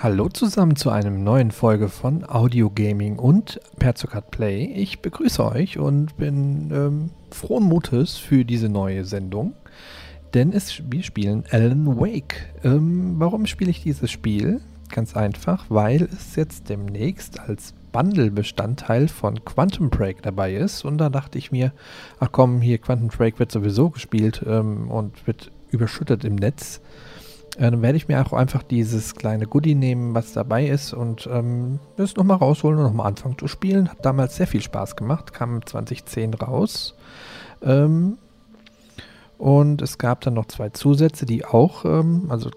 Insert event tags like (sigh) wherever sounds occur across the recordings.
Hallo zusammen zu einem neuen Folge von Audio Gaming und Perzucat Play. Ich begrüße euch und bin ähm, frohen Mutes für diese neue Sendung, denn es, wir spielen Alan Wake. Ähm, warum spiele ich dieses Spiel? Ganz einfach, weil es jetzt demnächst als Bundle-Bestandteil von Quantum Break dabei ist und da dachte ich mir, ach komm, hier Quantum Break wird sowieso gespielt ähm, und wird überschüttet im Netz äh, dann werde ich mir auch einfach dieses kleine Goodie nehmen, was dabei ist und ähm, das nochmal rausholen und nochmal anfangen zu spielen. Hat damals sehr viel Spaß gemacht, kam 2010 raus. Ähm, und es gab dann noch zwei Zusätze, die auch, ähm, also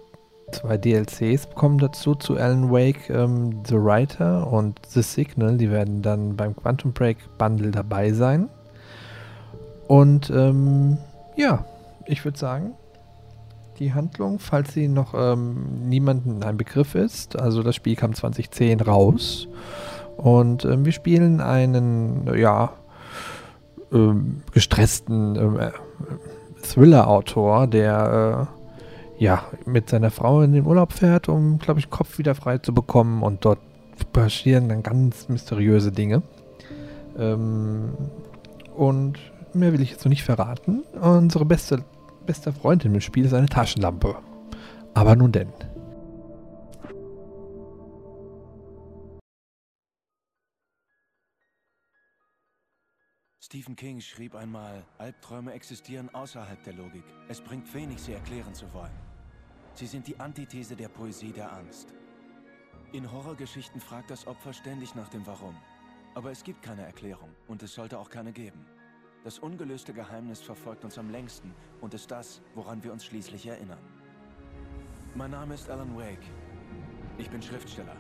zwei DLCs kommen dazu zu Alan Wake, ähm, The Writer und The Signal, die werden dann beim Quantum Break Bundle dabei sein. Und ähm, ja, ich würde sagen, die Handlung, falls sie noch ähm, niemandem ein Begriff ist. Also das Spiel kam 2010 raus. Und ähm, wir spielen einen, ja, ähm, gestressten ähm, äh, Thriller-Autor, der äh, ja mit seiner Frau in den Urlaub fährt, um, glaube ich, Kopf wieder frei zu bekommen. Und dort passieren dann ganz mysteriöse Dinge. Ähm, und mehr will ich jetzt noch nicht verraten. Unsere beste bester Freundin im Spiel ist eine Taschenlampe. Aber nun denn. Stephen King schrieb einmal, Albträume existieren außerhalb der Logik. Es bringt wenig, sie erklären zu wollen. Sie sind die Antithese der Poesie der Angst. In Horrorgeschichten fragt das Opfer ständig nach dem Warum. Aber es gibt keine Erklärung und es sollte auch keine geben. Das ungelöste Geheimnis verfolgt uns am längsten und ist das, woran wir uns schließlich erinnern. Mein Name ist Alan Wake. Ich bin Schriftsteller.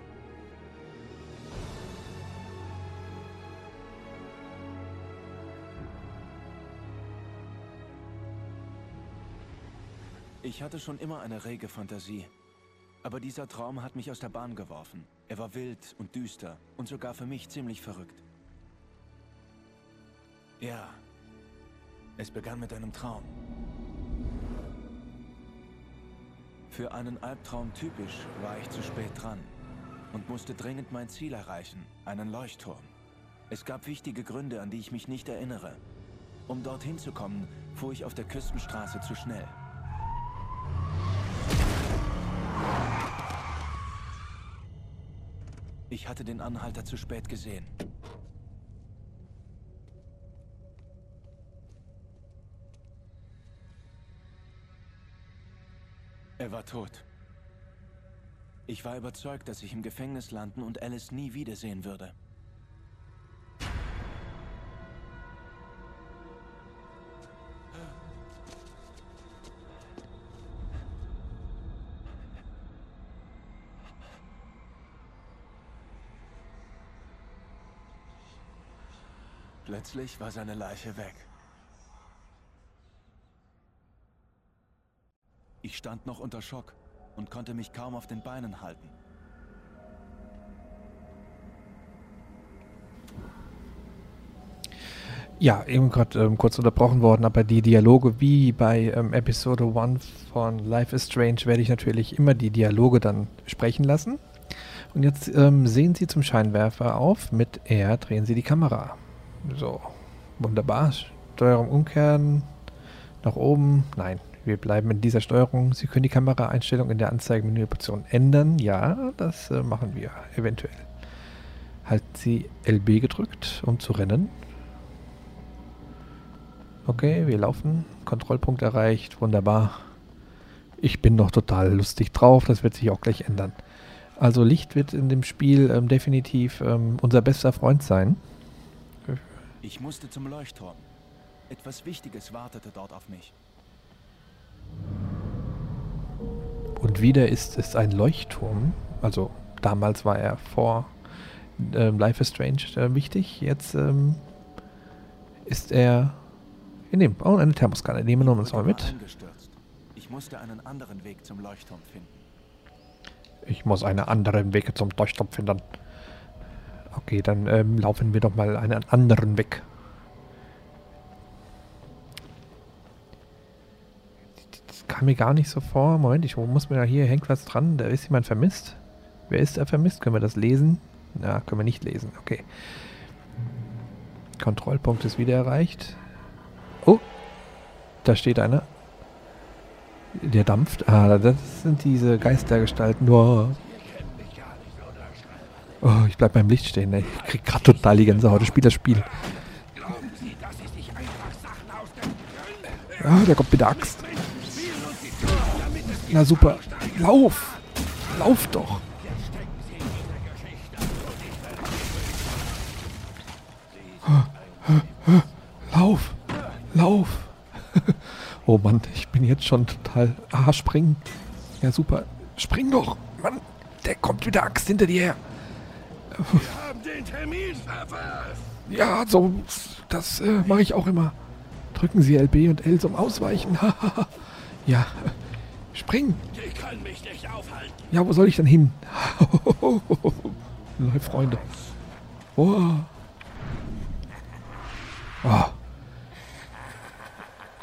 Ich hatte schon immer eine rege Fantasie. Aber dieser Traum hat mich aus der Bahn geworfen. Er war wild und düster und sogar für mich ziemlich verrückt. Ja, es begann mit einem Traum. Für einen Albtraum typisch war ich zu spät dran und musste dringend mein Ziel erreichen, einen Leuchtturm. Es gab wichtige Gründe, an die ich mich nicht erinnere. Um dorthin zu kommen, fuhr ich auf der Küstenstraße zu schnell. Ich hatte den Anhalter zu spät gesehen. Er war tot. Ich war überzeugt, dass ich im Gefängnis landen und Alice nie wiedersehen würde. Plötzlich war seine Leiche weg. Stand noch unter Schock und konnte mich kaum auf den Beinen halten. Ja, eben gerade ähm, kurz unterbrochen worden, aber die Dialoge wie bei ähm, Episode 1 von Life is Strange werde ich natürlich immer die Dialoge dann sprechen lassen. Und jetzt ähm, sehen Sie zum Scheinwerfer auf. Mit R drehen Sie die Kamera. So, wunderbar. Steuerung umkehren. Nach oben. Nein, wir bleiben in dieser Steuerung. Sie können die Kameraeinstellung in der Anzeigemenü-Option ändern. Ja, das äh, machen wir eventuell. Halten Sie LB gedrückt, um zu rennen. Okay, wir laufen. Kontrollpunkt erreicht. Wunderbar. Ich bin noch total lustig drauf. Das wird sich auch gleich ändern. Also Licht wird in dem Spiel ähm, definitiv ähm, unser bester Freund sein. Ich musste zum Leuchtturm. Etwas Wichtiges wartete dort auf mich. Und wieder ist es ein Leuchtturm. Also damals war er vor ähm, Life is Strange äh, wichtig. Jetzt ähm, ist er in dem. Oh, eine Thermoskanne. Nehmen wir uns mal mit. Ich musste einen anderen Weg zum Leuchtturm finden. Ich muss einen anderen Weg zum Leuchtturm finden. Okay, dann ähm, laufen wir doch mal einen anderen Weg. Kam mir gar nicht so vor. Moment, ich muss mir da hier hängt was dran. Da ist jemand vermisst. Wer ist da vermisst? Können wir das lesen? Ja, können wir nicht lesen. Okay. Kontrollpunkt ist wieder erreicht. Oh, da steht einer. Der dampft. Ah, das sind diese Geistergestalten. Oh, oh ich bleib beim Licht stehen. Ey. Ich krieg grad total die Gänsehaut. Ich spiele das Spiel. Ja, der kommt mit der Axt. Na super. Lauf! Lauf doch! Lauf! Lauf! (laughs) oh Mann, ich bin jetzt schon total... Ah, springen! Ja, super. Spring doch! Mann, der kommt mit der Axt hinter dir her. Wir haben den Termin verpasst. Ja, so... Das äh, mache ich auch immer. Drücken Sie LB und L zum Ausweichen. (laughs) ja, spring! Die können mich nicht aufhalten. Ja, wo soll ich denn hin? (laughs) Neue Freunde. Oh. Oh.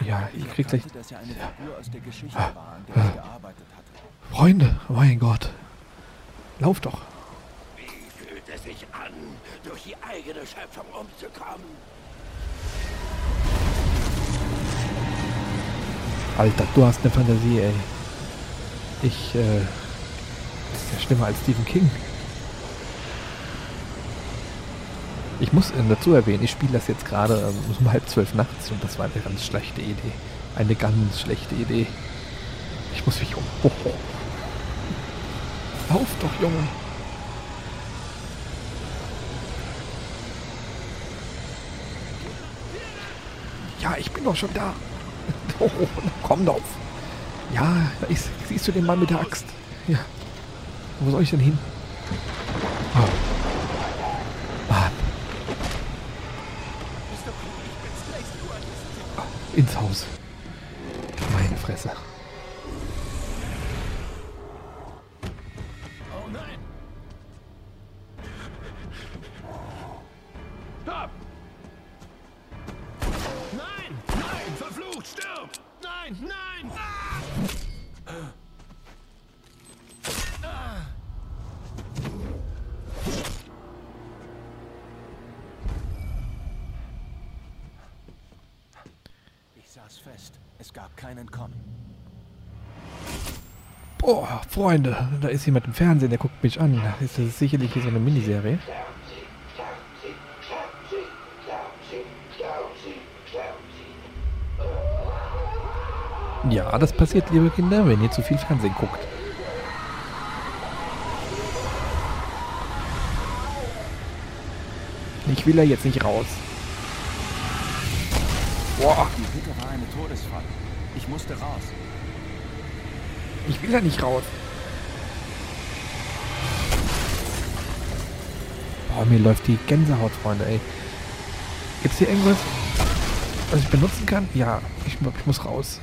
Ja, ich krieg gleich. Er gearbeitet hatte. Freunde, mein Gott. Lauf doch. Wie fühlt es sich an, durch die eigene Schöpfung umzukommen? Alter, du hast eine Fantasie, ey. Ich, äh. Das ist ja schlimmer als Stephen King. Ich muss äh, dazu erwähnen, ich spiele das jetzt gerade ähm, um halb zwölf nachts und das war eine ganz schlechte Idee. Eine ganz schlechte Idee. Ich muss mich um. Oh, oh. Lauf doch, Junge. Ja, ich bin doch schon da. (laughs) Oh, komm doch. Ja, da ist, siehst du den Mann mit der Axt? Ja. Wo soll ich denn hin? Oh. Freunde, da ist jemand im Fernsehen, der guckt mich an. Ist das sicherlich hier so eine Miniserie? Ja, das passiert, liebe Kinder, wenn ihr zu viel Fernsehen guckt. Ich will da jetzt nicht raus. Boah, Die Hütte war eine Todesfalle. Ich musste raus. ich will da nicht raus. Boah, mir läuft die Gänsehaut, Freunde, ey. Gibt's hier irgendwas, was ich benutzen kann? Ja, ich, ich muss raus.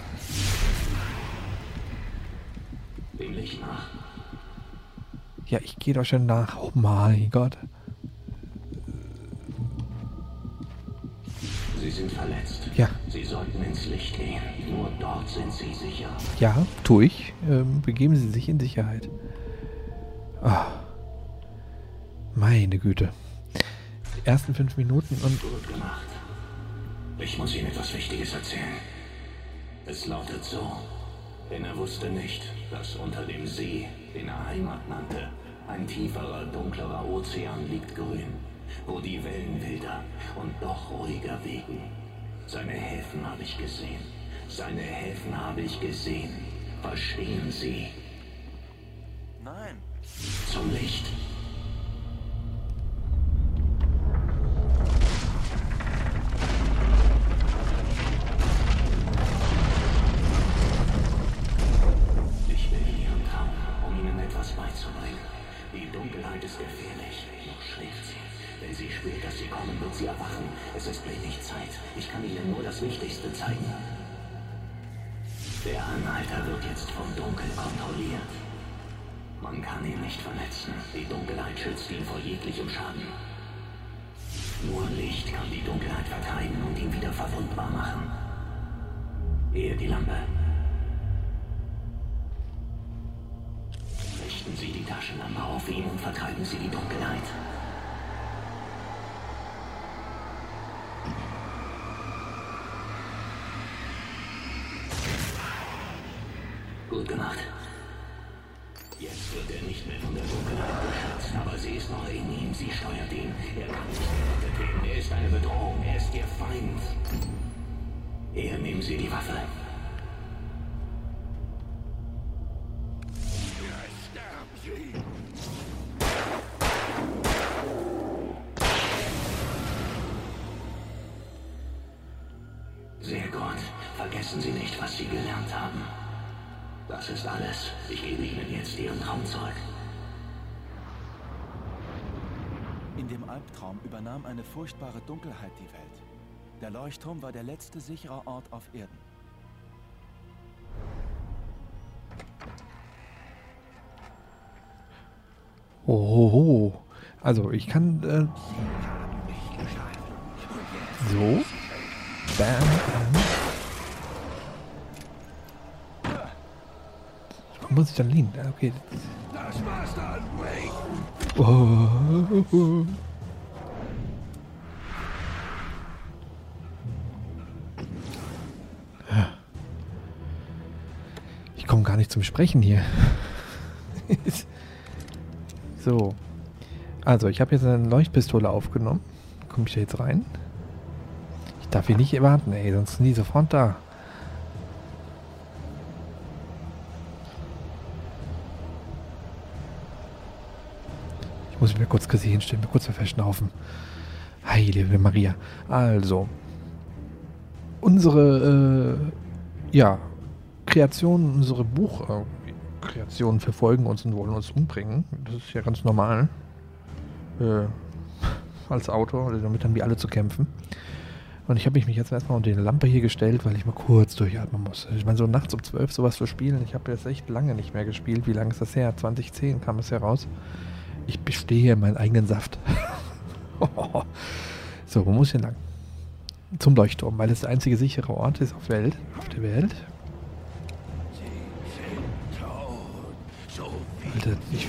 Dem Licht nach. Ja, ich gehe doch schon nach. Oh mein Gott. Sie sind verletzt. Ja, Sie sollten ins Licht gehen. Nur dort sind Sie sicher. ja, tue ich. Ähm, begeben Sie sich in Sicherheit. Ah. Meine Güte. Die ersten fünf Minuten und Gut gemacht. Ich muss Ihnen etwas Wichtiges erzählen. Es lautet so. Denn er wusste nicht, dass unter dem See, den er Heimat nannte, ein tieferer, dunklerer Ozean liegt grün, wo die Wellen wilder und doch ruhiger wegen. Seine Häfen habe ich gesehen. Seine Häfen habe ich gesehen. Verstehen Sie? Nein. Zum Licht. Wird er nicht mehr von der Dunkelheit beschützt, aber sie ist noch in ihm. Sie steuert ihn. Er kann nicht gerettet werden. Er ist eine Bedrohung. Er ist Ihr Feind. Hier nehmen Sie die Waffe. Furchtbare Dunkelheit die Welt. Der Leuchtturm war der letzte sichere Ort auf Erden. Ohoho. Also, ich kann. Äh, so. Bam. bam. Wo muss ich dann liegen? Ah, Okay. Das war's dann, Wake. Oh. Nicht zum Sprechen hier. (laughs) so. Also, ich habe jetzt eine Leuchtpistole aufgenommen. Komme ich da jetzt rein? Ich darf hier nicht warten, ey, sonst sind die sofort da. Ich muss mir kurz Chrissy hinstellen, mir kurz verschnaufen. Heilige Maria. Also, unsere äh, ja, Kreationen, unsere Buchkreationen verfolgen uns und wollen uns umbringen. Das ist ja ganz normal. Äh, als Autor, damit haben wir alle zu kämpfen. Und ich habe mich jetzt erstmal unter die Lampe hier gestellt, weil ich mal kurz durchatmen muss. Ich meine, so nachts um 12 sowas zu spielen, ich habe jetzt echt lange nicht mehr gespielt. Wie lange ist das her? 2010 kam es heraus. Ich bestehe in meinen eigenen Saft. (laughs) so, wo muss ich denn lang? Zum Leuchtturm, weil es der einzige sichere Ort ist auf, Welt, auf der Welt. Alter, ich,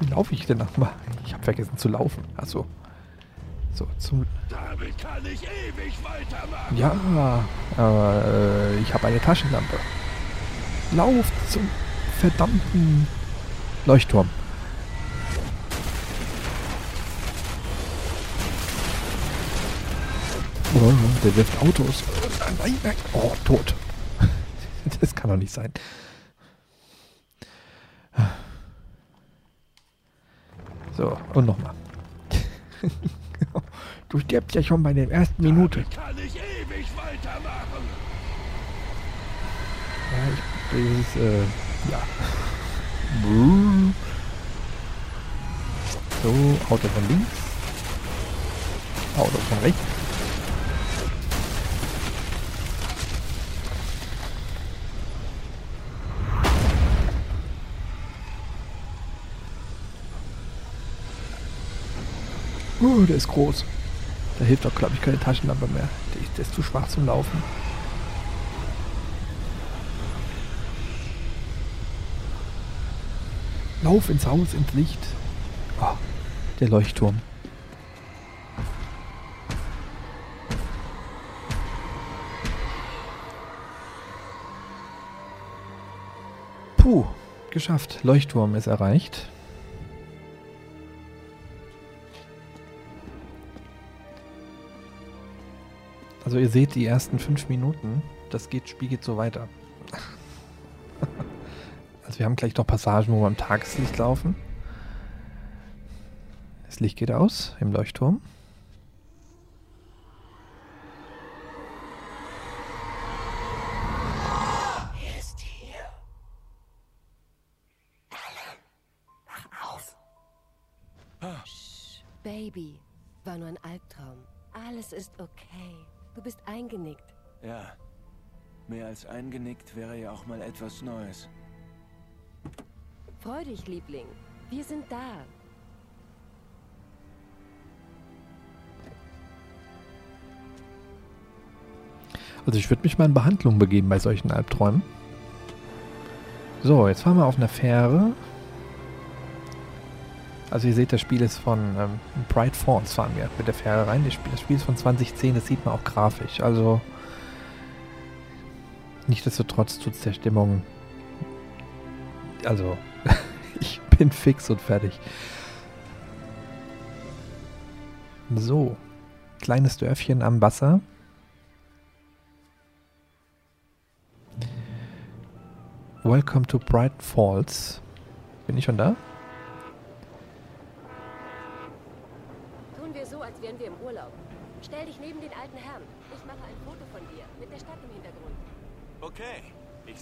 wie laufe ich denn nochmal? Ich habe vergessen zu laufen. Achso. So, zum. Damit kann ich ewig weitermachen. Ja, aber äh, ich habe eine Taschenlampe. Lauf zum verdammten Leuchtturm. Oh, der wirft Autos. Oh, tot. (laughs) Das kann doch nicht sein. So, und nochmal. (laughs) Du stirbst ja schon bei der ersten Minute. Damit kann ich ewig weitermachen. Ja, ich, das ist, äh, ja. So, Auto von links. Auto von rechts. Oh, der ist groß. Da hilft doch, glaube ich, keine Taschenlampe mehr. Der ist zu schwach zum Laufen. Lauf ins Haus, ins Licht. Oh, der Leuchtturm. Puh, geschafft. Leuchtturm ist erreicht. Also ihr seht die ersten fünf Minuten. Das geht, Spiel geht so weiter. (laughs) Also wir haben gleich noch Passagen, wo wir am Tageslicht laufen. Das Licht geht aus im Leuchtturm. Auch mal etwas Neues. Freu dich, Liebling. Wir sind da. Also ich würde mich mal in Behandlung begeben bei solchen Albträumen. So, jetzt fahren wir auf einer Fähre. Also ihr seht, das Spiel ist von ähm, Bright Falls fahren wir mit der Fähre rein. Das Spiel, das Spiel ist von 2010, das sieht man auch grafisch. Also nichtsdestotrotz tut es der Stimmung. Also (laughs) ich bin fix und fertig. So, kleines Dörfchen am Wasser. Welcome to Bright Falls. Bin ich schon da? Tun wir so, als wären wir im Urlaub. Stell dich neben den alten Herrn. Ich mache ein Foto von dir mit der Stadt im Hintergrund. Okay,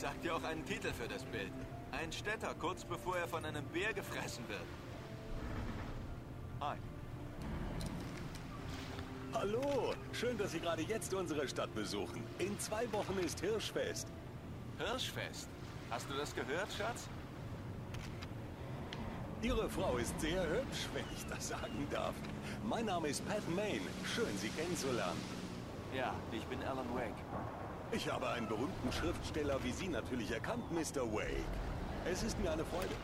ich sag dir auch einen Titel für das Bild. Ein Städter, kurz bevor er von einem Bär gefressen wird. Hi. Hallo, schön, dass Sie gerade jetzt unsere Stadt besuchen. In zwei Wochen ist Hirschfest. Hirschfest. Hast du das gehört, Schatz? Ihre Frau ist sehr hübsch, wenn ich das sagen darf. Mein Name ist Pat Main. Schön, Sie kennenzulernen. Ja, ich bin Alan Wake. Ich habe einen berühmten Schriftsteller wie Sie natürlich erkannt, Mr. Wake. Es ist mir eine Freude.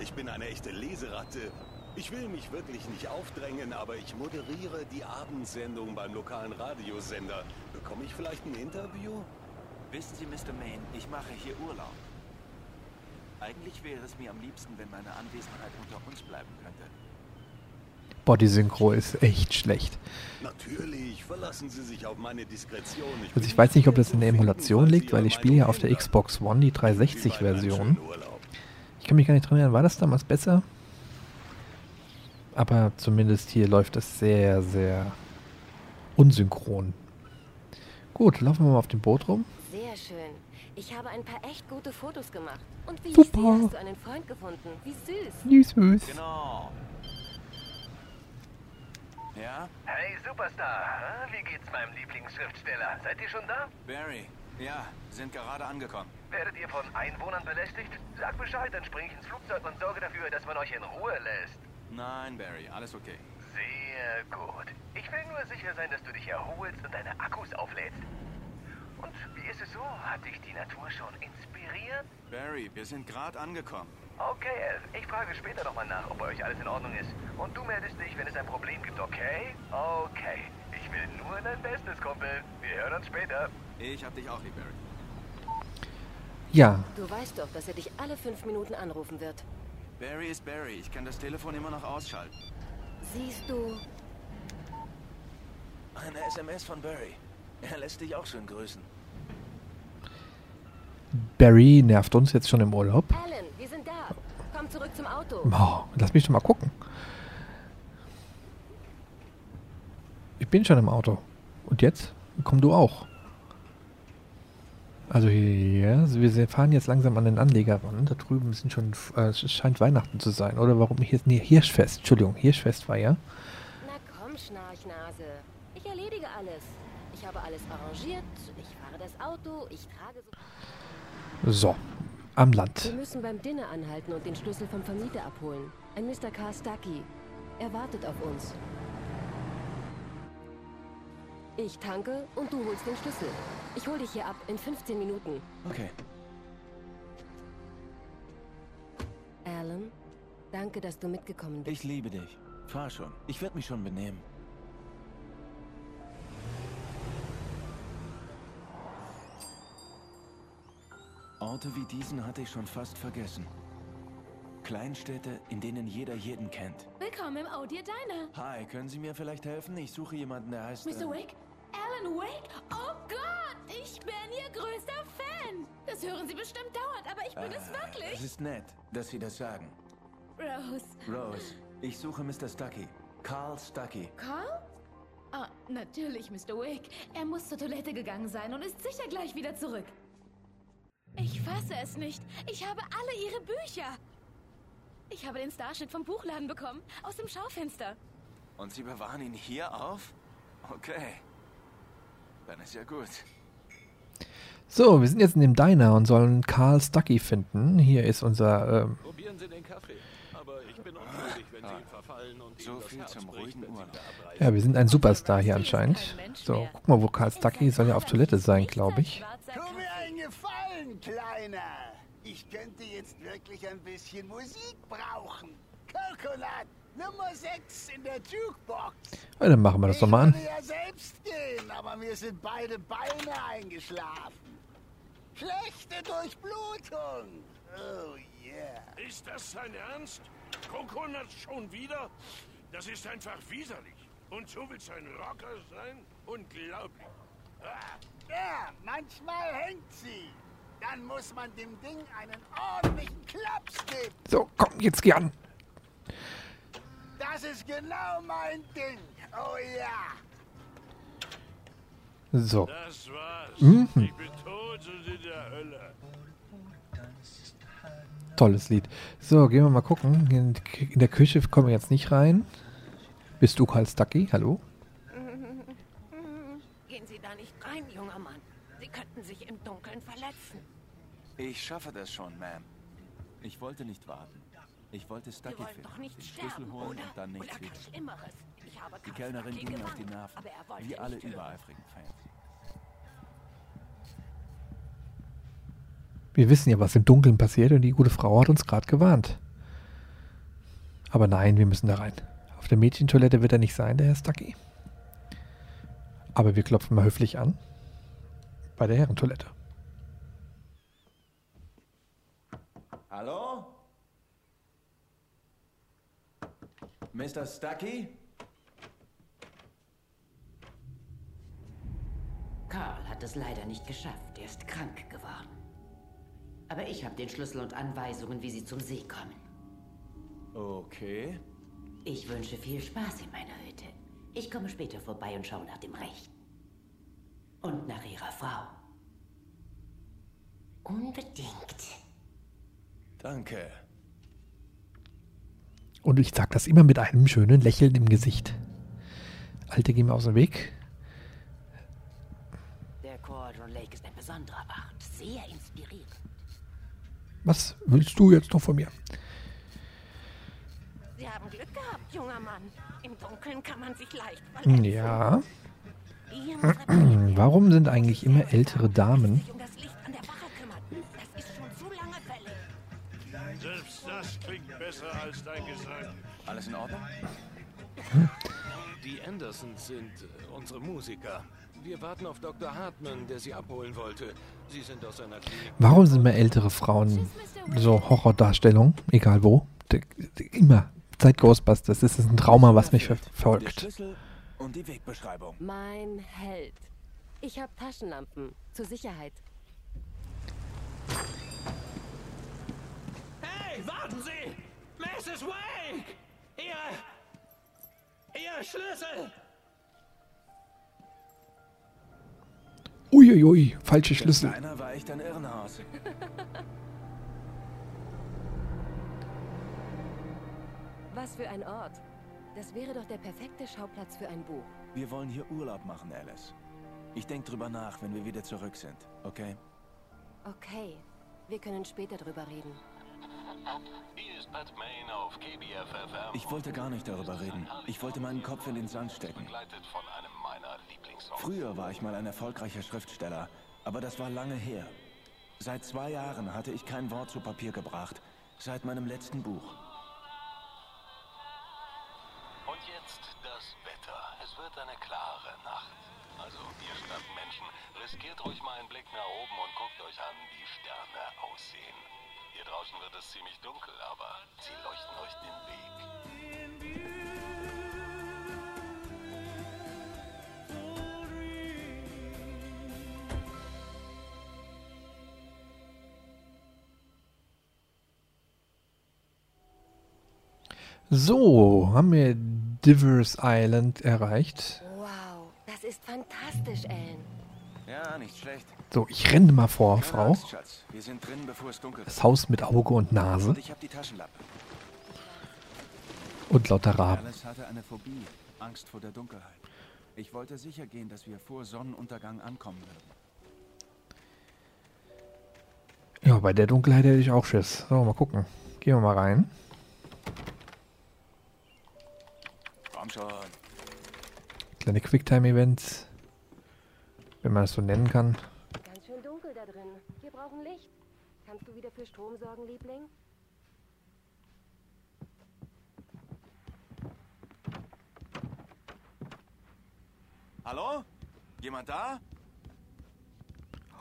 Ich bin eine echte Leseratte. Ich will mich wirklich nicht aufdrängen, aber ich moderiere die Abendsendung beim lokalen Radiosender. Bekomme ich vielleicht ein Interview? Wissen Sie, Mr. Main, ich mache hier Urlaub. Eigentlich wäre es mir am liebsten, wenn meine Anwesenheit unter uns bleiben könnte. Body Synchro ist echt schlecht. Natürlich, verlassen Sie sich auf meine Diskretion. Also ich weiß nicht, ob das in der Emulation liegt, weil ich spiele ja auf der. Xbox One die Wünsche Ihnen beiden einen 360-Version. schönen Urlaub. Ich kann mich gar nicht dran erinnern, war das damals besser? Aber zumindest hier läuft es sehr, sehr unsynchron. Gut, laufen wir mal auf dem Boot rum. Sehr schön. Ich habe ein paar echt gute Fotos gemacht. Und wie Super. ich sehe, hast du einen Freund gefunden. Wie süß. Süß, süß. Genau. Ja? Hey Superstar, wie geht's meinem Lieblingsschriftsteller? Seid ihr schon da? Barry? Ja, sind gerade angekommen. Werdet ihr von Einwohnern belästigt? Sag Bescheid, dann springe ich ins Flugzeug und sorge dafür, dass man euch in Ruhe lässt. Nein, Barry, alles okay. Sehr gut. Ich will nur sicher sein, dass du dich erholst und deine Akkus auflädst. Und wie ist es so? Hat dich die Natur schon inspiriert? Barry, wir sind gerade angekommen. Okay, Elf. Ich frage später nochmal nach, ob bei euch alles in Ordnung ist. Und du meldest dich, wenn es ein Problem gibt, okay? Okay. Ich will nur dein Bestes, Kumpel. Wir hören uns später. Ich hab dich auch lieb, Barry. Ja, Du weißt doch, dass er dich alle fünf Minuten anrufen wird. Barry ist Barry. Ich kann das Telefon immer noch ausschalten. Siehst du, Eine SMS von Barry. Er lässt dich auch schön grüßen. Barry nervt uns jetzt schon im Urlaub. Alan, wir sind da. Komm zurück zum Auto. Oh, lass mich doch mal gucken. Ich bin schon im Auto. Und jetzt? Komm du auch. Also hier, wir fahren jetzt langsam an den Anleger ran. Da drüben sind schon, äh, es scheint Weihnachten zu sein. Oder warum hier? Nee, Hirschfest. Entschuldigung, Hirschfest war ja. Na komm, Schnarchnase. Ich erledige alles. Ich habe alles arrangiert. Ich fahre das Auto. Ich trage so... So, am Wir Land. müssen beim Dinner anhalten und den Schlüssel vom Vermieter abholen. Ein Mr. Carl Stucky. Er wartet auf uns. Ich tanke und du holst den Schlüssel. Ich hol dich hier ab in 15 Minuten. Okay. Alan, danke, dass du mitgekommen bist. Ich liebe dich. Fahr schon. Ich werde mich schon benehmen. Orte wie diesen hatte ich schon fast vergessen. Kleinstädte, in denen jeder jeden kennt. Willkommen im Audio Diner. Hi, können Sie mir vielleicht helfen? Ich suche jemanden, der heißt... Mr. äh, Wake? Alan Wake? Oh Gott, ich bin Ihr größter Fan. Das hören Sie bestimmt dauernd, aber ich bin es Es wirklich. ist nett, dass Sie das sagen. Rose. Rose, ich suche Mr. Stucky. Carl Stucky. Carl? Ah, natürlich, Mr. Wake. Er muss zur Toilette gegangen sein und ist sicher gleich wieder zurück. Ich fasse es nicht. Ich habe alle Ihre Bücher. Ich habe den Starschnitt vom Buchladen bekommen, aus dem Schaufenster. Und Sie bewahren ihn hier auf? Okay. Dann ist ja gut. So, wir sind jetzt in dem Diner und sollen Carl Stucky finden. Hier ist unser. Ähm, Probieren Sie den Kaffee. Aber ich bin unruhig, wenn Sie ihm verfallen und So viel Herz zum ruhigen abreisen. ja, wir sind ein Superstar hier anscheinend. So, guck mal, wo Carl Stucky soll ja auf Toilette sein, glaube ich. Schwarzer Tu mir Kaffee. einen Gefallen, Kleiner. Ich könnte jetzt wirklich ein bisschen Musik brauchen. Coconut, Nummer 6 in der Jukebox. Ja, dann machen wir das doch mal Ich an. würde ja selbst gehen, aber mir sind beide Beine eingeschlafen. Schlechte Durchblutung. Oh yeah. Ist das sein Ernst? Coconut schon wieder? Das ist einfach widerlich. Und so willst ein Rocker sein? Unglaublich. Ah, Ja, manchmal hängt sie. Dann muss man dem Ding einen ordentlichen Klaps geben. So, komm, jetzt geh an. Das ist genau mein Ding. Oh ja. So, das war's. Mhm. Ich bin tot und in der Hölle. tolles Lied. So, gehen wir mal gucken. In, in der Küche kommen wir jetzt nicht rein. Bist du Carl Stucky? Hallo? Gehen Sie da nicht rein, junger Mann. Sie könnten sich im Dunkeln verletzen. Ich schaffe das schon, Ma'am. Ich wollte nicht warten. Ich wollte Stucky finden, doch nicht den Schlüssel sterben, holen oder? und dann nichts oder wieder. Schlimmeres. Ich habe Die Kellnerin ging mir auf die Nerven. aber er wollte Wie alle übereifrigen Fans. Wir wissen ja, was im Dunkeln passiert und die gute Frau hat uns gerade gewarnt. Aber nein, wir müssen da rein. Auf der Mädchentoilette wird er nicht sein, der Herr Stucky. Aber wir klopfen mal höflich an. Bei der Herrentoilette. Hallo? Mr. Stucky? Karl hat es leider nicht geschafft. Er ist krank geworden. Aber ich habe den Schlüssel und Anweisungen, wie Sie zum See kommen. Okay. Ich wünsche viel Spaß in meiner Hütte. Ich komme später vorbei und schaue nach dem Rechten. Und nach Ihrer Frau. Unbedingt. Danke. Und ich sage das immer mit einem schönen Lächeln im Gesicht. Alte, geh mir aus dem Weg. Der Cauldron Lake ist ein besonderer Ort. Sehr inspirierend. Was willst du jetzt noch von mir? Sie haben Glück gehabt, junger Mann. Im Dunkeln kann man sich leicht verletzen. Ja. (clears throat) Warum sind eigentlich immer ältere Damen? Klingt besser als dein Gesang. Alles in Ordnung? Die Andersons sind äh, unsere Musiker. Wir warten auf Dr. Hartman, der sie abholen wollte. Sie sind aus seiner Klinik. Warum sind immer ältere Frauen so Horrordarstellungen, egal wo? Immer. Seit Ghostbusters. Das ist ein Trauma, was mich verfolgt. Und die Wegbeschreibung. Mein Held. Ich habe Taschenlampen. Zur Sicherheit. Hey, warten Sie! Mrs. Wake! Ihre... Ihr Schlüssel! Uiuiui, falsche Schlüssel. Einer war echt ein Irrenhaus. (laughs) Was für ein Ort. Das wäre doch der perfekte Schauplatz für ein Buch. Wir wollen hier Urlaub machen, Alice. Ich denke drüber nach, wenn wir wieder zurück sind, okay? Okay. Wir können später drüber reden. Ich wollte gar nicht darüber reden. Ich wollte meinen Kopf in den Sand stecken. Früher war ich mal ein erfolgreicher Schriftsteller, aber das war lange her. Seit zwei Jahren hatte ich kein Wort zu Papier gebracht. Seit meinem letzten Buch. Und jetzt das Wetter. Es wird eine klare Nacht. Also, ihr Stadtmenschen, riskiert ruhig mal einen Blick nach oben und guckt euch an, wie Sterne aussehen. Draußen wird es ziemlich dunkel, aber sie leuchten euch den Weg. So, haben wir Divers Island erreicht. Wow, das ist fantastisch, Ellen. Ja, nicht schlecht. So, ich renne mal vor, Keine Frau. Angst, drin. Das Haus mit Auge und Nase Und ich habe die Taschenlampe. und lauter Raben. Alice hatte eine Phobie, Angst vor der Dunkelheit. Ich wollte sicher gehen, dass wir vor Sonnenuntergang ankommen würden. bei der Dunkelheit hätte ich auch Schiss. So, mal gucken. Gehen wir mal rein. Komm schon. Kleine Quicktime-Events. Wenn man das so nennen kann. Ganz schön dunkel da drin. Wir brauchen Licht. Kannst du wieder für Strom sorgen, Liebling? Hallo? Jemand da?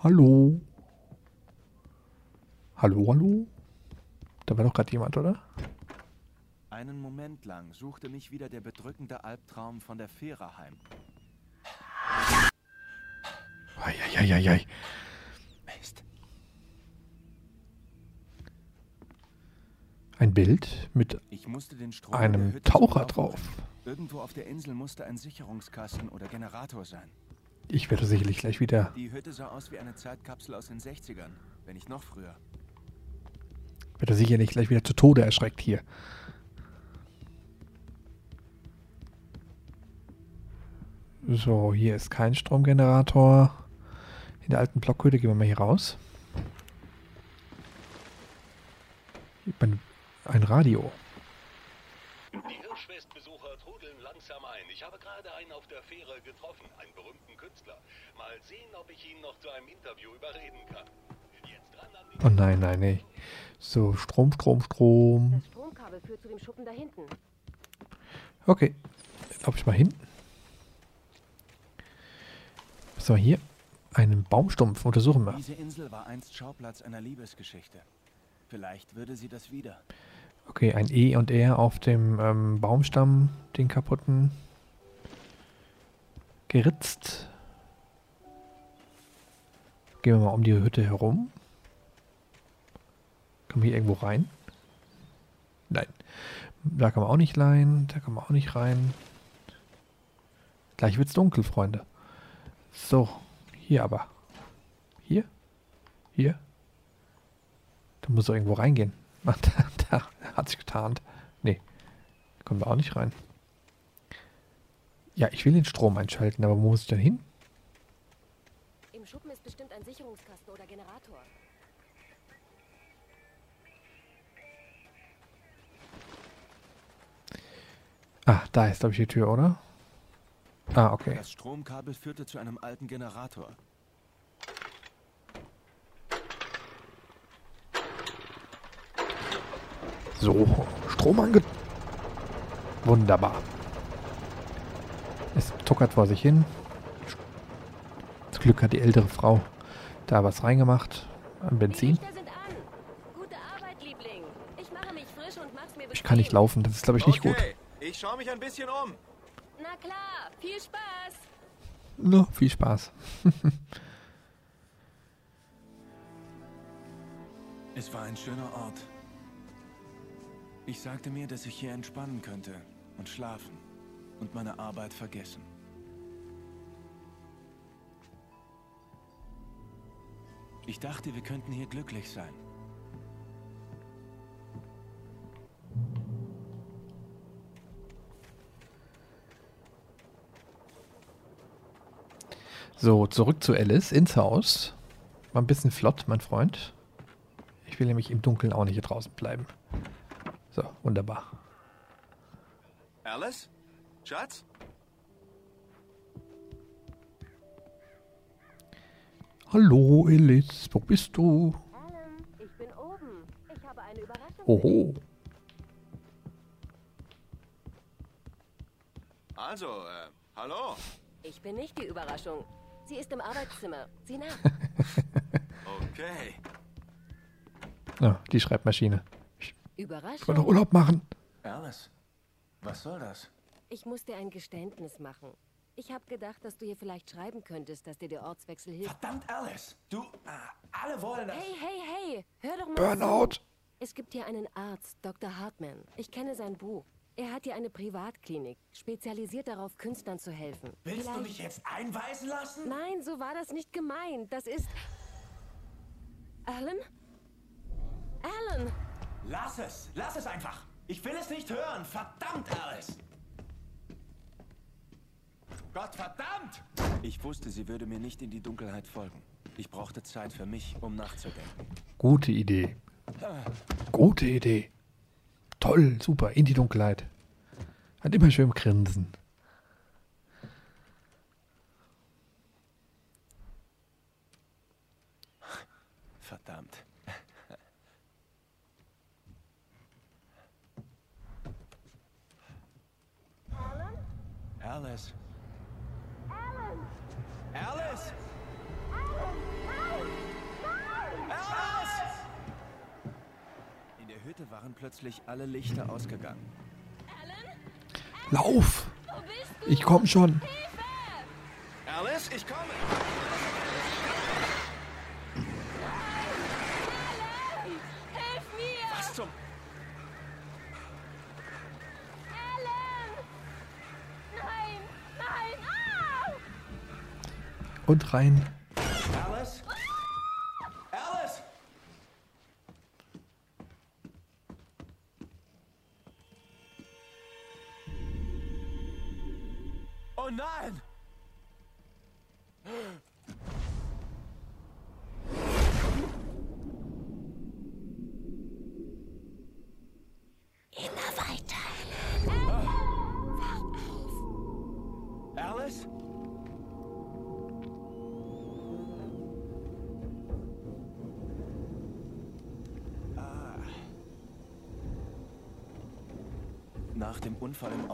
Hallo? Hallo, hallo? Da war doch gerade jemand, oder? Einen Moment lang suchte mich wieder der bedrückende Albtraum von der Fähre heim. Eieieiei. Mist. Ein Bild mit Einem Taucher drauf. Irgendwo auf der Insel musste ein Sicherungskasten oder Generator sein. Ich werde sicherlich gleich wieder, Die Hütte sah aus wie eine Zeitkapsel aus den 60ern, wenn nicht noch früher. werde sicherlich gleich wieder zu Tode erschreckt hier. So, hier ist kein Stromgenerator. In der alten Blockhütte gehen wir mal hier raus. Hier Ein, ein Radio. Die Hirschfestbesucher trudeln langsam ein. Ich habe gerade einen auf der Fähre getroffen, einen berühmten Künstler. Mal sehen, ob ich ihn noch zu einem Interview überreden kann. Oh nein, nein, nee. So, Strom, Strom, Strom. Das Stromkabel führt zu dem Schuppen da hinten. Okay. Lauf ich mal hin. Was wir hier? Einen Baumstumpf. Untersuchen wir. Diese Insel war einst Schauplatz einer Liebesgeschichte. Vielleicht würde sie das wieder. Okay, ein E und R auf dem ähm, Baumstamm, den kaputten. Geritzt. Gehen wir mal um die Hütte herum. Kommen wir hier irgendwo rein? Nein. Da kann man auch nicht rein. Da kann man auch nicht rein. Gleich wird's dunkel, Freunde. So, hier aber. Hier? Hier? Da muss er irgendwo reingehen. Ach, (laughs) da, da hat sich getarnt. Nee, da kommen wir auch nicht rein. Ja, ich will den Strom einschalten, aber wo muss ich denn hin? Im Schuppen ist bestimmt ein Sicherungskasten oder Generator. Ah, da ist, glaube ich, die Tür, oder? Ah, okay. Das Stromkabel führte zu einem alten Generator. So, Strom ange... Wunderbar. Es tuckert vor sich hin. Zum Glück hat die ältere Frau da was reingemacht an Die Benzin. Lichter sind an. Gute Arbeit, Liebling. Ich mache mich frisch und mach's mir bequem. Ich kann nicht laufen, das ist, glaube ich, nicht gut. ich schaue mich ein bisschen um. Na klar, viel Spaß. No, viel Spaß. (laughs) Es war ein schöner Ort. Ich sagte mir, dass ich hier entspannen könnte und schlafen und meine Arbeit vergessen. Ich dachte, wir könnten hier glücklich sein. So, zurück zu Alice ins Haus. War ein bisschen flott, mein Freund. Ich will nämlich im Dunkeln auch nicht hier draußen bleiben. So, wunderbar. Alice? Schatz? Hallo, Alice, wo bist du? Alan, ich bin oben. Ich habe eine Überraschung. Oho. Also, äh, hallo. Ich bin nicht die Überraschung. Sie ist im Arbeitszimmer. Sieh nach. (laughs) Okay. Ah, die Schreibmaschine. Ich Überraschung. wollte noch Urlaub machen. Alice, was soll das? Ich muss dir ein Geständnis machen. Ich habe gedacht, dass du hier vielleicht schreiben könntest, dass dir der Ortswechsel hilft. Verdammt, Alice. Du, äh, alle wollen das. Hey, hey, hey, hör doch mal Burnout. zu. Es gibt hier einen Arzt, Dr. Hartman. Ich kenne sein Buch. Er hat hier eine Privatklinik, spezialisiert darauf, Künstlern zu helfen. Willst du Vielleicht- mich jetzt einweisen lassen? Nein, so war das nicht gemeint. Das ist... Alan? Alan! Lass es. Lass es einfach. Ich will es nicht hören. Verdammt, Alice. Gott verdammt! Ich wusste, sie würde mir nicht in die Dunkelheit folgen. Ich brauchte Zeit für mich, um nachzudenken. Gute Idee. Gute Idee. Toll, super, in die Dunkelheit. Hat immer schön grinsen. Verdammt. Alice? Alice? Waren plötzlich alle Lichter ausgegangen. Lauf! Ich komm schon. Alice, ich komme! Zum... Alan! Nein! Nein! Ah! Und rein.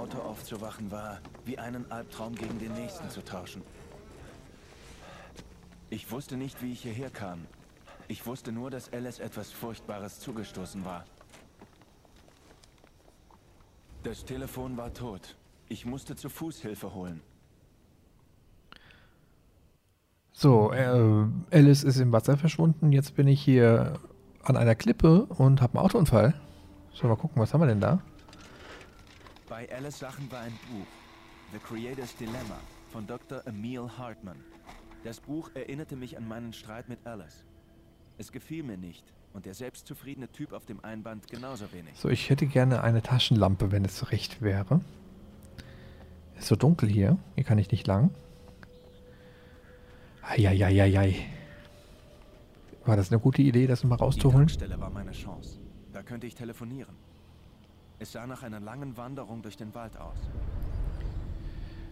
Auto aufzuwachen war, wie einen Albtraum gegen den nächsten zu tauschen. Ich wusste nicht, wie ich hierher kam. Ich wusste nur, dass Alice etwas Furchtbares zugestoßen war. Das Telefon war tot. Ich musste zu Fuß Hilfe holen. So, äh, Alice ist im Wasser verschwunden. Jetzt bin ich hier an einer Klippe und habe einen Autounfall. So, mal gucken, was haben wir denn da? Bei Alice Sachen war ein Buch, The Creator's Dilemma, von Dr. Emil Hartman. Das Buch erinnerte mich an meinen Streit mit Alice. Es gefiel mir nicht und der selbstzufriedene Typ auf dem Einband genauso wenig. So, ich hätte gerne eine Taschenlampe, wenn es recht wäre. Ist so dunkel hier. Hier kann ich nicht lang. Eieieiei. War das eine gute Idee, das mal Die rauszuholen? Tankstelle war meine Chance. Da könnte ich telefonieren. Es sah nach einer langen Wanderung durch den Wald aus.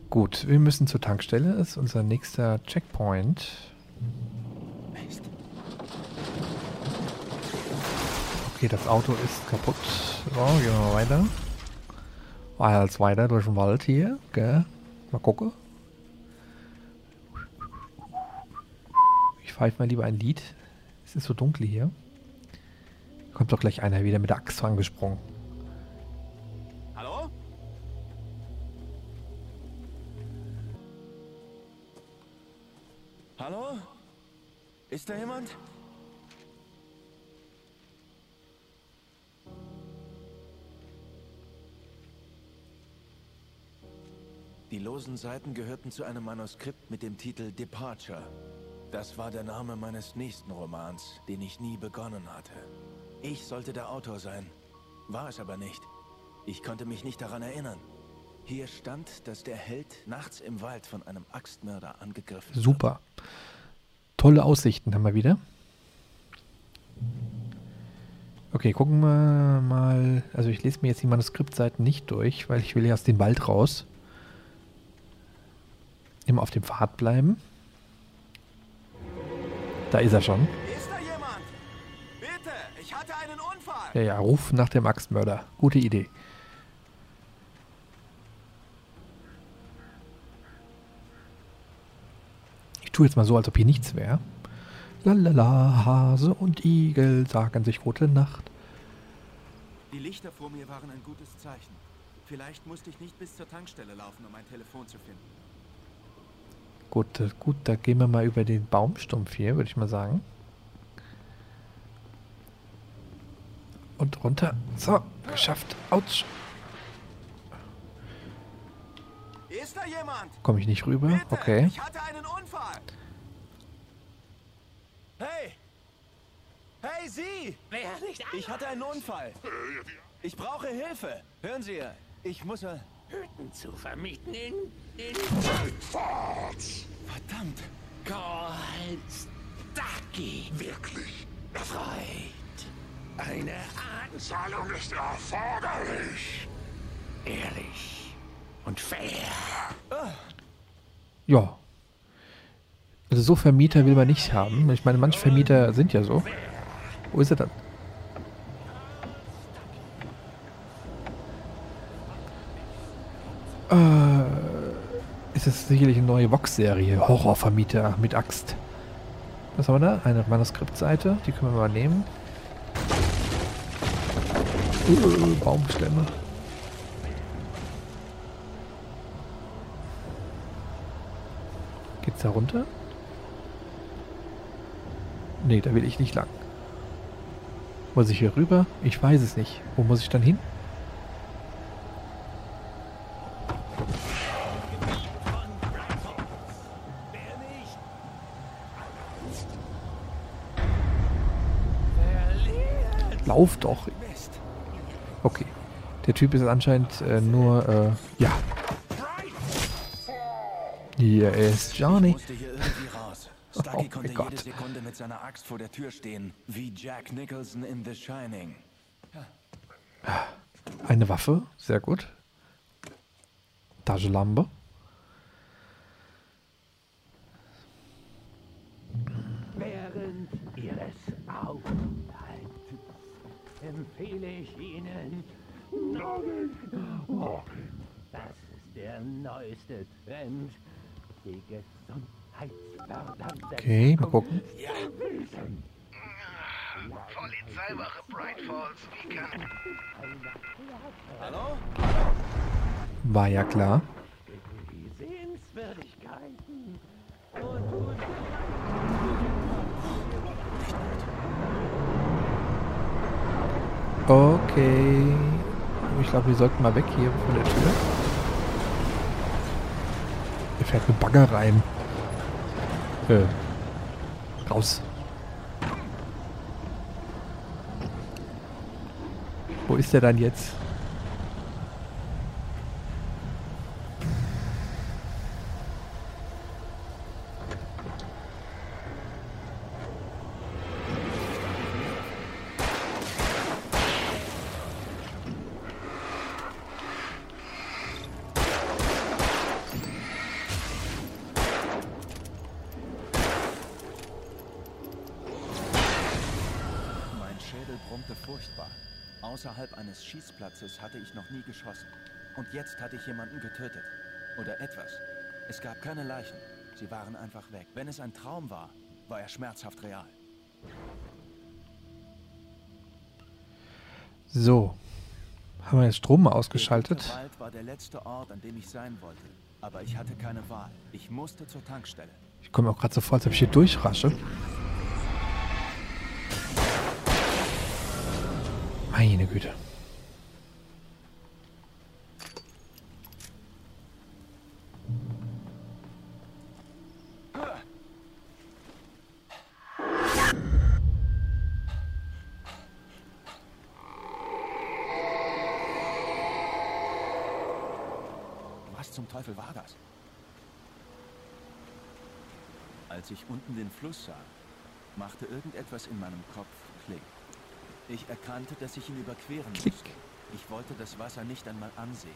Gut, wir müssen zur Tankstelle. Das ist unser nächster Checkpoint. Okay, das Auto ist kaputt. So, gehen wir mal weiter. Als weiter durch den Wald hier. Gell? Mal gucken. Ich pfeife mal lieber ein Lied. Es ist so dunkel hier. Kommt doch gleich einer wieder mit der Axt angesprungen. Ist da jemand? Die losen Seiten gehörten zu einem Manuskript mit dem Titel Departure. Das war der Name meines nächsten Romans, den ich nie begonnen hatte. Ich sollte der Autor sein, war es aber nicht. Ich konnte mich nicht daran erinnern. Hier stand, dass der Held nachts im Wald von einem Axtmörder angegriffen. Super. Tolle Aussichten haben wir wieder. Okay, gucken wir mal. Also ich lese mir jetzt die Manuskriptseiten nicht durch, weil ich will ja aus dem Wald raus. Immer auf dem Pfad bleiben. Da ist er schon. Ist da jemand? Bitte, ich hatte einen Unfall. Ja, ja, ruf nach dem Axtmörder. Gute Idee. Tue jetzt mal so, als ob hier nichts wäre. Lalala, Hase und Igel sagen sich gute Nacht. Die Lichter vor mir waren ein gutes Zeichen. Vielleicht musste ich nicht bis zur Tankstelle laufen, um ein Telefon zu finden. Gut, äh, gut, da gehen wir mal über den Baumstumpf hier, würde ich mal sagen. Und runter. So, geschafft. Autsch. Ist da jemand? Komme ich nicht rüber? Bitte, Okay. ich hatte einen Unfall. Hey! Hey, Sie! Wer nicht Ich hatte einen Unfall. Ich brauche Hilfe. Hören Sie, ich muss... äh, Hütten zu vermieten in... in... Verdammt! Gott! Stucky wirklich erfreut. Eine Anzahlung ist erforderlich. Ehrlich und fair. Ja. Also so Vermieter will man nicht haben. Ich meine, manche Vermieter sind ja so. Wo ist er dann? Äh, ist es sicherlich eine neue Vox-Serie. Horrorvermieter mit Axt. Was haben wir da? Eine Manuskriptseite. Die können wir mal nehmen. Uh, Baumstämme. Geht's da runter? Nee, da will ich nicht lang. Muss ich hier rüber? Ich weiß es nicht. Wo muss ich dann hin? Lauf doch. Okay. Der Typ ist anscheinend äh, nur, äh, ja. Hier ist Johnny. Stucky Oh mein konnte Gott. jede Sekunde mit seiner Axt vor der Tür stehen, wie Jack Nicholson in The Shining. Eine Waffe, sehr gut. Taschenlampe. Während Ihres Aufenthaltes empfehle ich Ihnen Oh, Das ist der neueste Trend. Okay, mal gucken. Wesen. Polizeiwache Bright Falls, wie kann... Hallo? War ja klar. Die Sehenswürdigkeiten. Und, und Okay. Ich glaube, wir sollten mal weg hier von der Tür. Hier fährt eine Bagger rein. Äh. Raus. Wo ist der dann jetzt? Geschossen. Und jetzt hatte ich jemanden getötet. Oder etwas. Es gab keine Leichen. Sie waren einfach weg. Wenn es ein Traum war, war er schmerzhaft real. So. Haben wir jetzt Strom mal Der ausgeschaltet? Wald war der letzte Ort, an dem ich sein wollte. Aber ich hatte keine Wahl. Ich musste zur Tankstelle. Ich komme auch gerade so vor, als ob ich hier durchrasche. Meine Güte. Zum Teufel war das? Als ich unten den Fluss sah, machte irgendetwas in meinem Kopf Klick. Ich erkannte, dass ich ihn überqueren Klick. musste. Ich wollte das Wasser nicht einmal ansehen.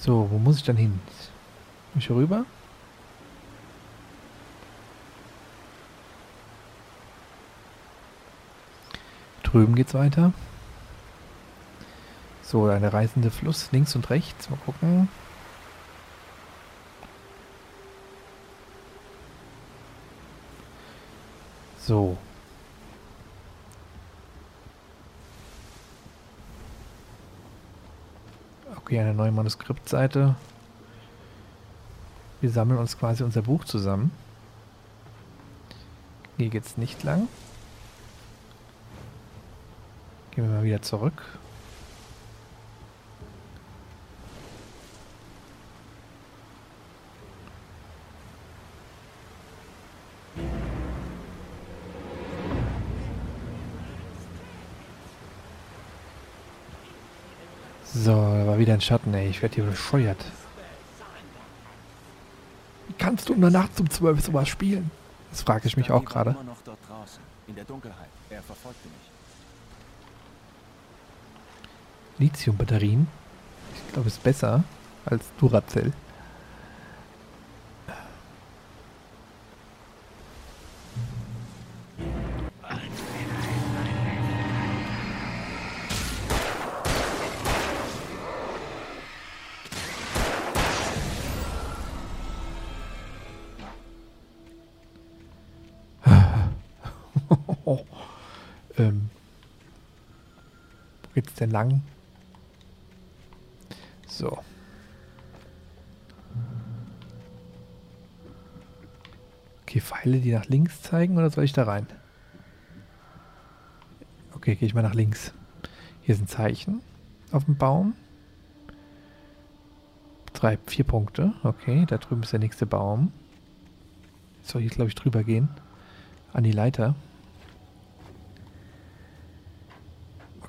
So, wo muss ich dann hin? Muss ich hier rüber? Drüben geht's weiter. So, eine reißende Fluss links und rechts. Mal gucken. So. Okay, eine neue Manuskriptseite. Wir sammeln uns quasi unser Buch zusammen. Hier geht's nicht lang. Gehen wir mal wieder zurück. So, da war wieder ein Schatten, ey. Ich werde hier bescheuert. Wie kann kannst du in der Nacht um 12 sowas spielen? Das frage ich mich auch gerade. Er. Lithium-Batterien. Ich glaube, ist besser als Duracell. Ähm, wo geht's denn lang? So. Okay, Pfeile, die nach links zeigen oder soll ich da rein? Okay, gehe ich mal nach links. Hier ein Zeichen auf dem Baum. Drei, vier Punkte. Okay, da drüben ist der nächste Baum. Jetzt soll ich, glaube ich, drüber gehen. An die Leiter.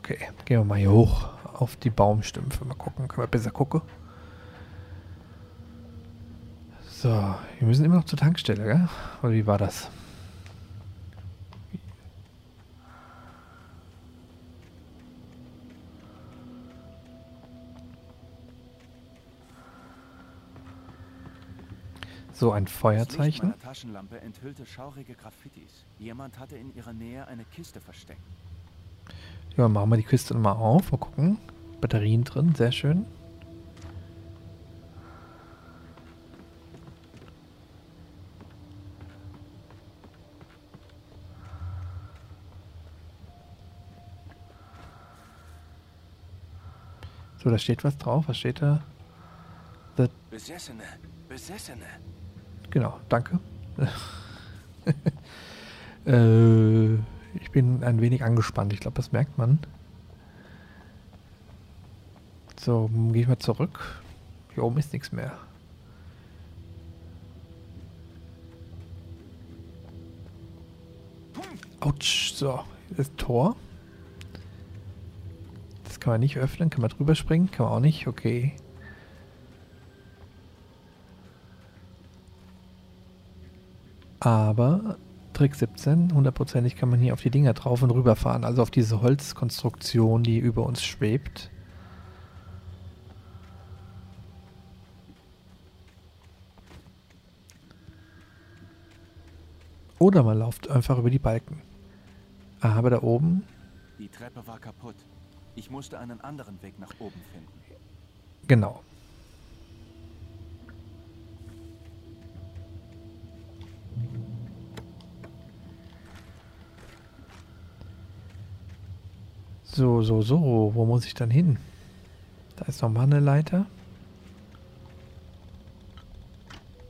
Okay, gehen wir mal hier hoch auf die Baumstümpfe. Mal gucken, können wir besser gucken. So, wir müssen immer noch zur Tankstelle, gell? Oder wie war das? So, ein Das Licht Feuerzeichen. meiner Taschenlampe enthüllte schaurige Graffitis. Jemand hatte in ihrer Nähe eine Kiste versteckt. Ja, machen wir die Kiste mal auf. Mal gucken. Batterien drin, sehr schön. So, da steht was drauf. Was steht da? The Besessene, Besessene. Genau, danke. (laughs) äh, ich bin ein wenig angespannt. Ich glaube, das merkt man. So, gehe ich mal zurück. Hier oben ist nichts mehr. Autsch, so, das Tor. Das kann man nicht öffnen. Kann man drüber springen? Kann man auch nicht. Okay. Aber Trick 17, hundertprozentig kann man hier auf die Dinger drauf und rüber fahren. Also auf diese Holzkonstruktion, die über uns schwebt. Oder man läuft einfach über die Balken. Aber da oben, Die Treppe war kaputt. Ich musste einen anderen Weg nach oben finden. genau. So, so, so. Wo muss ich dann hin? Da ist nochmal eine Leiter.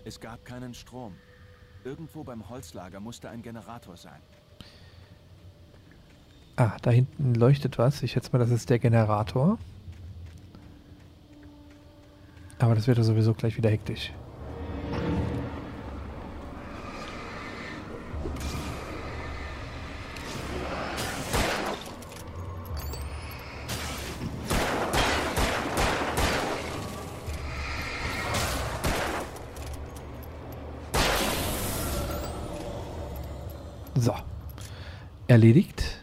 Es gab keinen Strom. Irgendwo beim Holzlager musste ein Generator sein. Ah, da hinten leuchtet was. Ich schätze mal, das ist der Generator. Aber das wird ja sowieso gleich wieder hektisch. Erledigt.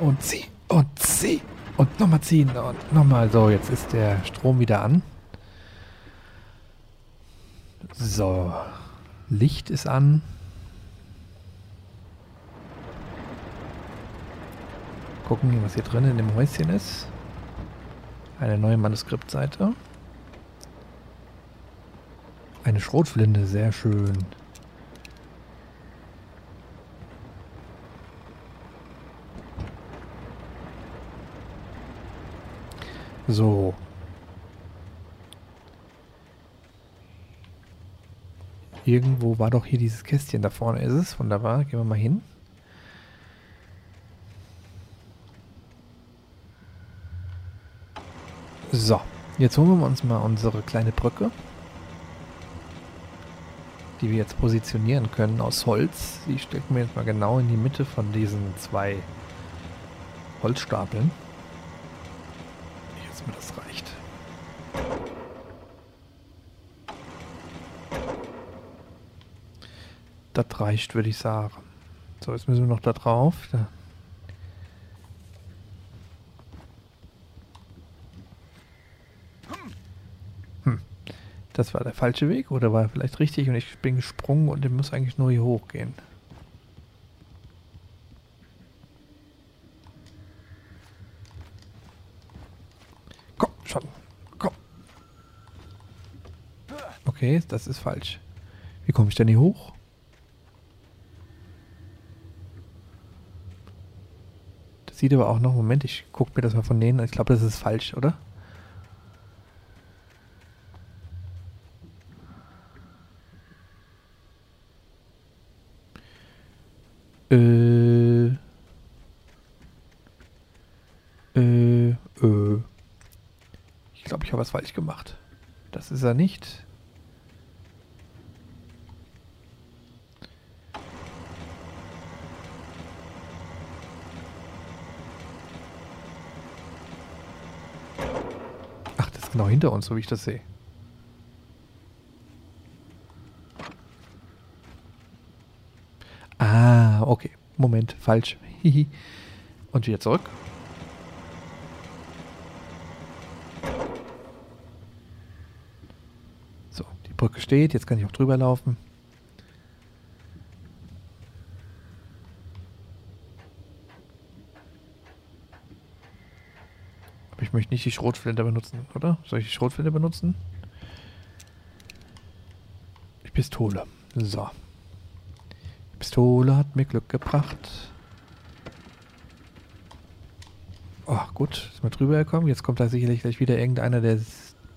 Und zieh. Und zieh. Und nochmal ziehen. Und nochmal. So, jetzt ist der Strom wieder an. So. Licht ist an. Gucken, was hier drin in dem Häuschen ist. Eine neue Manuskriptseite. Eine Schrotflinte, sehr schön. So. Irgendwo war doch hier dieses Kästchen. Da vorne ist es. Wunderbar. Gehen wir mal hin. So. Jetzt holen wir uns mal unsere kleine Brücke. Die wir jetzt positionieren können aus Holz. Die stecken wir jetzt mal genau in die Mitte von diesen zwei Holzstapeln erstmal, das reicht. Das reicht, würde ich sagen. So, jetzt müssen wir noch da drauf. Da. Hm. Das war der falsche Weg oder war vielleicht richtig und ich bin gesprungen und ich muss eigentlich nur hier hochgehen. Okay, das ist falsch. Wie komme ich denn hier hoch? Das sieht aber auch noch. Moment, ich gucke mir das mal von denen. an. Ich glaube, das ist falsch, oder? Äh. Äh. Äh. Ich glaube, ich habe was falsch gemacht. Das ist er nicht. Genau hinter uns, so wie ich das sehe. Ah, okay. Moment, falsch. (laughs) Und wieder zurück. So, die Brücke steht. Jetzt kann ich auch drüber laufen. Möchte nicht die Schrotflinte benutzen, oder? Soll ich die Schrotflinte benutzen? Die Pistole. So. Die Pistole hat mir Glück gebracht. Oh, gut. Ist mal drüber gekommen. Jetzt kommt da sicherlich gleich wieder irgendeiner, der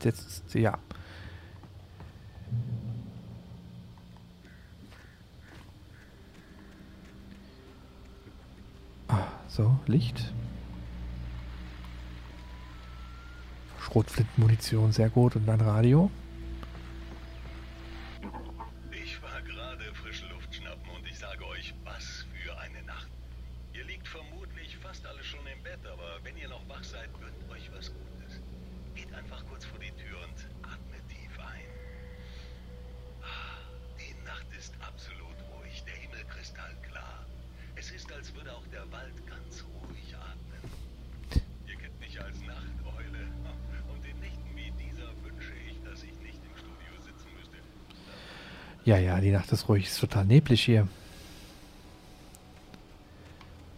jetzt, ja. Ah, so, Licht. Schrotflintenmunition, sehr gut. Und ein Radio. Die Nacht ist ruhig. Ist total neblig hier.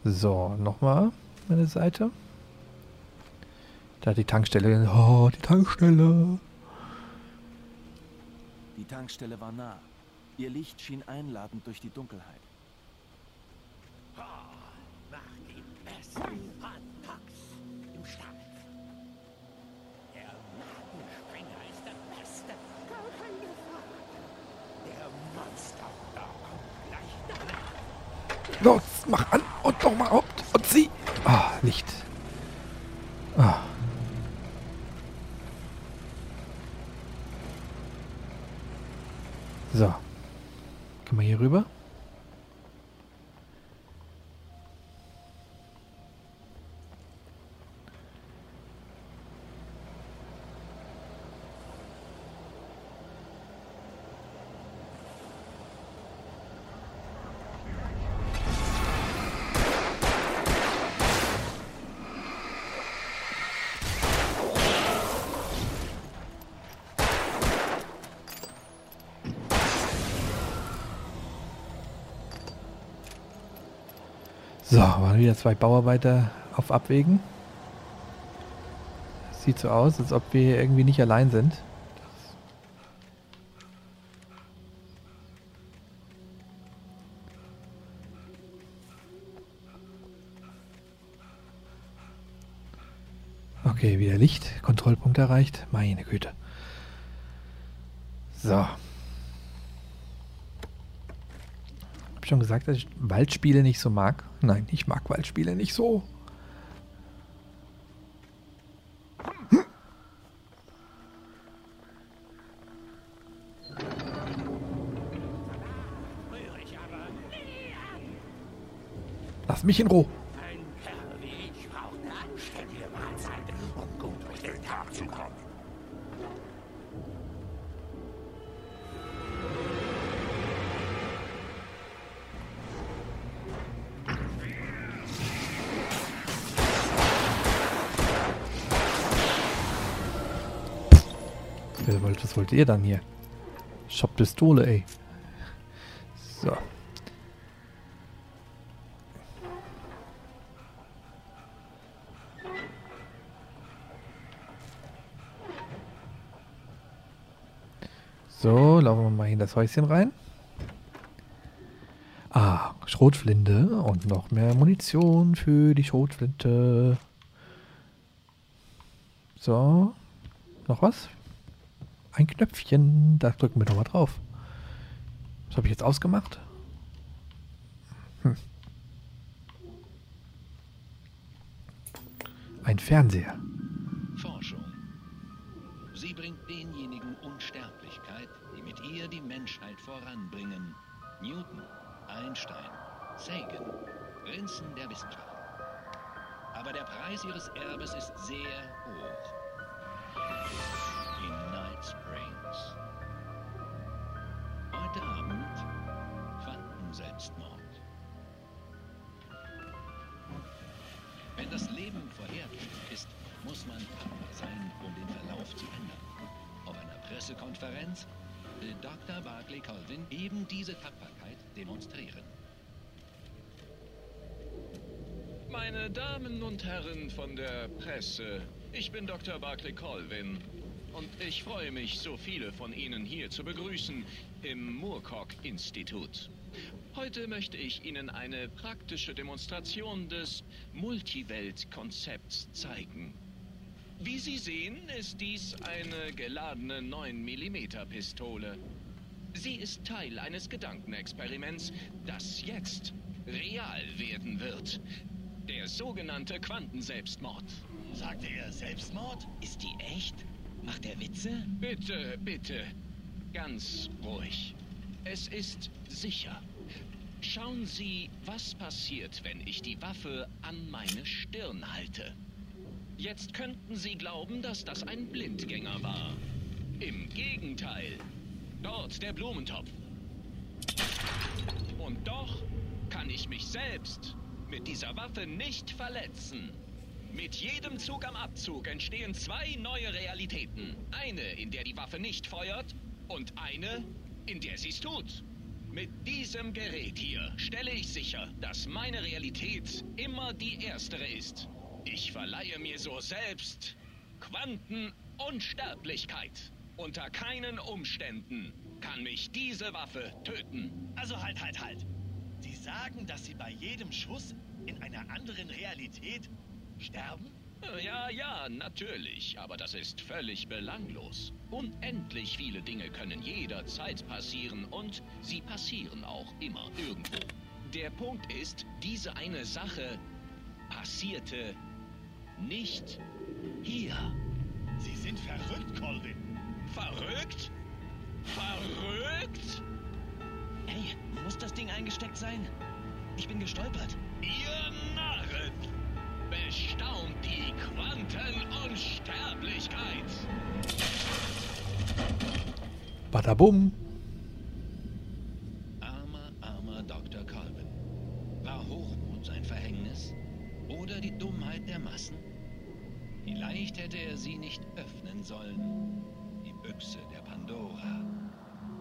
So, nochmal meine Seite. Da die Tankstelle. Oh, die Tankstelle. Die Tankstelle war nah. Ihr Licht schien einladend durch die Dunkelheit. So, waren wieder zwei Bauarbeiter auf Abwägen. Sieht so aus, als ob wir hier irgendwie nicht allein sind. Okay, wieder Licht. Kontrollpunkt erreicht. Meine Güte. So. Hab ich schon gesagt, dass ich Waldspiele nicht so mag? Nein, ich mag Waldspiele nicht so. Lass mich in Ruhe. Wollt ihr dann hier? Shop Pistole, ey. So. So, laufen wir mal in das Häuschen rein. Ah, Schrotflinte und noch mehr Munition für die Schrotflinte. So. Noch was? Ein Knöpfchen. Da drücken wir doch mal drauf. Was habe ich jetzt ausgemacht? Hm. Ein Fernseher. Forschung. Sie bringt denjenigen Unsterblichkeit, die mit ihr die Menschheit voranbringen. Newton, Einstein, Sagan, Prinzen der Wissenschaft. Aber der Preis ihres Erbes ist sehr hoch. Quantenselbstmord. Wenn das Leben vorherbestimmt ist, muss man tapfer sein, um den Verlauf zu ändern. Auf einer Pressekonferenz will Dr. Barclay Colvin eben diese Tapferkeit demonstrieren. Meine Damen und Herren von der Presse, ich bin Dr. Barclay Colvin und ich freue mich, so viele von Ihnen hier zu begrüßen im Moorcock-Institut. Heute möchte ich Ihnen eine praktische Demonstration des Multiwelt-Konzepts zeigen. Wie Sie sehen, ist dies eine geladene 9mm-Pistole. Sie ist Teil eines Gedankenexperiments, das jetzt real werden wird. Der sogenannte Quantenselbstmord. Sagte er Selbstmord? Ist die echt? Macht er Witze? Bitte, bitte. Ganz ruhig. Es ist sicher. Schauen Sie, was passiert, wenn ich die Waffe an meine Stirn halte. Jetzt könnten Sie glauben, dass das ein Blindgänger war. Im Gegenteil. Dort der Blumentopf. Und doch kann ich mich selbst mit dieser Waffe nicht verletzen. Mit jedem Zug am Abzug entstehen zwei neue Realitäten. Eine, in der die Waffe nicht feuert und eine, in der sie es tut. Mit diesem Gerät hier stelle ich sicher, dass meine Realität immer die erstere ist. Ich verleihe mir so selbst Quantenunsterblichkeit. Unter keinen Umständen kann mich diese Waffe töten. Also halt, halt, halt. Sie sagen, dass Sie bei jedem Schuss in einer anderen Realität sterben? Ja, ja, natürlich, aber das ist völlig belanglos. Unendlich viele Dinge können jederzeit passieren und sie passieren auch immer irgendwo. Der Punkt ist, diese eine Sache passierte nicht hier. Sie sind verrückt, Colvin. Verrückt? Verrückt? Hey, muss das Ding eingesteckt sein? Ich bin gestolpert. Ihr Narren! Bestaunt die Quantenunsterblichkeit! Badabum. Armer, armer Dr. Colvin. War Hochmut sein Verhängnis? Oder die Dummheit der Massen? Vielleicht hätte er sie nicht öffnen sollen. Die Büchse der Pandora.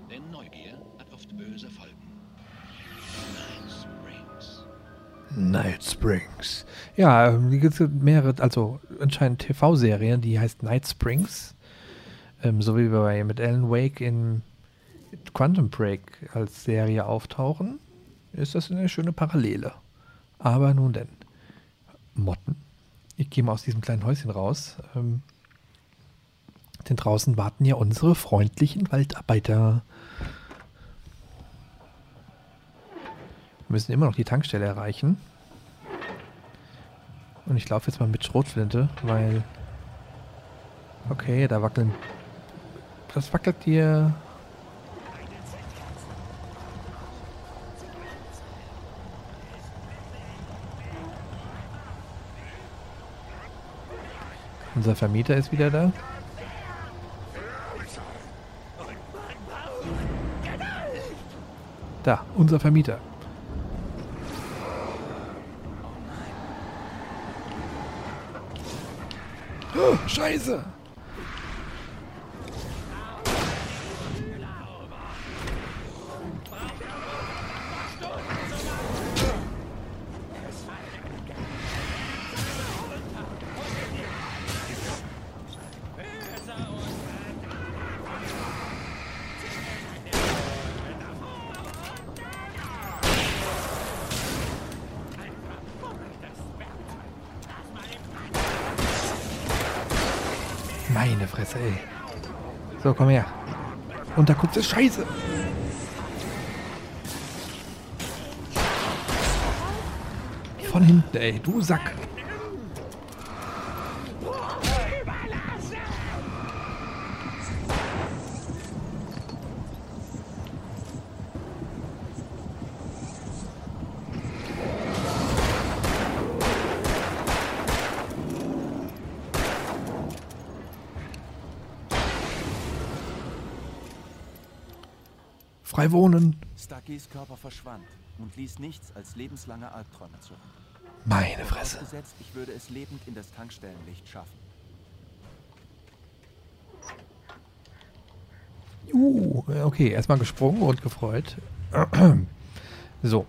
Denn Neugier hat oft böse Folgen. Springs. Night Springs. Ja, ähm, hier gibt es mehrere, also anscheinend TV-Serien, die heißt Night Springs. Ähm, so wie wir mit Alan Wake in Quantum Break als Serie auftauchen, ist das eine schöne Parallele. Aber nun denn. Motten. Ich gehe mal aus diesem kleinen Häuschen raus. Ähm, denn draußen warten ja unsere freundlichen Waldarbeiter. Wir müssen immer noch die Tankstelle erreichen. Und ich laufe jetzt mal mit Schrotflinte, weil... Okay, da wackeln... Das wackelt hier... Unser Vermieter ist wieder da. Da, unser Vermieter. Oh, Scheiße! Komm her. Und da guckt es Scheiße. Von hinten, ey. Du Sack. Frei wohnen. Stuckys Körper verschwand und ließ nichts als lebenslange Albträume zurück. Meine Fresse. Vorausgesetzt, ich würde es lebend in das Tankstellenlicht schaffen. Uh, okay, erstmal gesprungen und gefreut. (clears throat) so.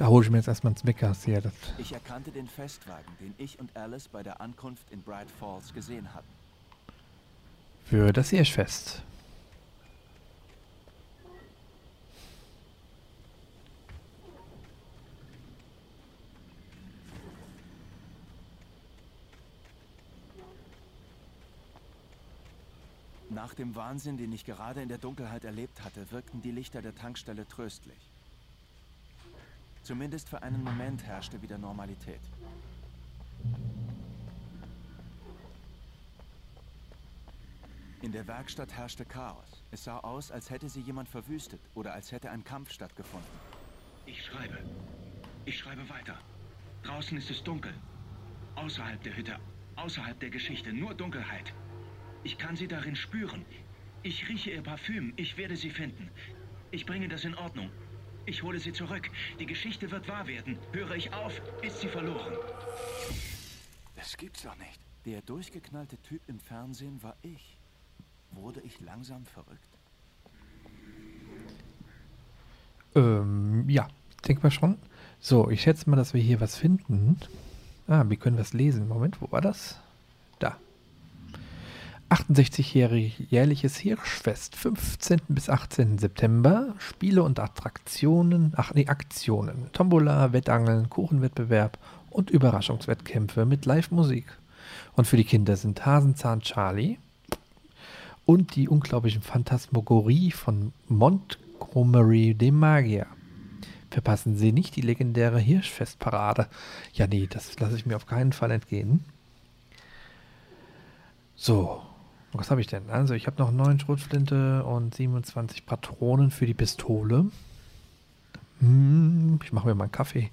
Da hole ich mir jetzt erstmal ein Smickers hier. Das Ich erkannte den Festwagen, den ich und Alice bei der Ankunft in Bright Falls gesehen hatten. für das Hirschfest. Nach dem Wahnsinn, den ich gerade in der Dunkelheit erlebt hatte, wirkten die Lichter der Tankstelle tröstlich. Zumindest für einen Moment herrschte wieder Normalität. In der Werkstatt herrschte Chaos. Es sah aus, als hätte sie jemand verwüstet oder als hätte ein Kampf stattgefunden. Ich schreibe. Ich schreibe weiter. Draußen ist es dunkel. Außerhalb der Hütte, außerhalb der Geschichte, nur Dunkelheit. Ich kann sie darin spüren. Ich rieche ihr Parfüm. Ich werde sie finden. Ich bringe das in Ordnung. Ich hole sie zurück. Die Geschichte wird wahr werden. Höre ich auf, ist sie verloren. Das gibt's doch nicht. Der durchgeknallte Typ im Fernsehen war ich. Wurde ich langsam verrückt? Ähm, ja, denk mal schon. So, ich schätze mal, dass wir hier was finden. Ah, wir können was lesen. Moment, wo war das? Da. 68-jährliches Hirschfest, 15. bis 18. September. Spiele und Attraktionen, ach nee, Aktionen. Tombola, Wettangeln, Kuchenwettbewerb und Überraschungswettkämpfe mit Live-Musik. Und für die Kinder sind Hasenzahn Charlie und die unglaublichen Phantasmagorie von Montgomery dem Magier. Verpassen Sie nicht die legendäre Hirschfestparade. Ja, nee, das lasse ich mir auf keinen Fall entgehen. So, was habe ich denn? Also, ich habe noch 9 Schrotflinte und 27 Patronen für die Pistole. Hm, ich mache mir mal einen Kaffee.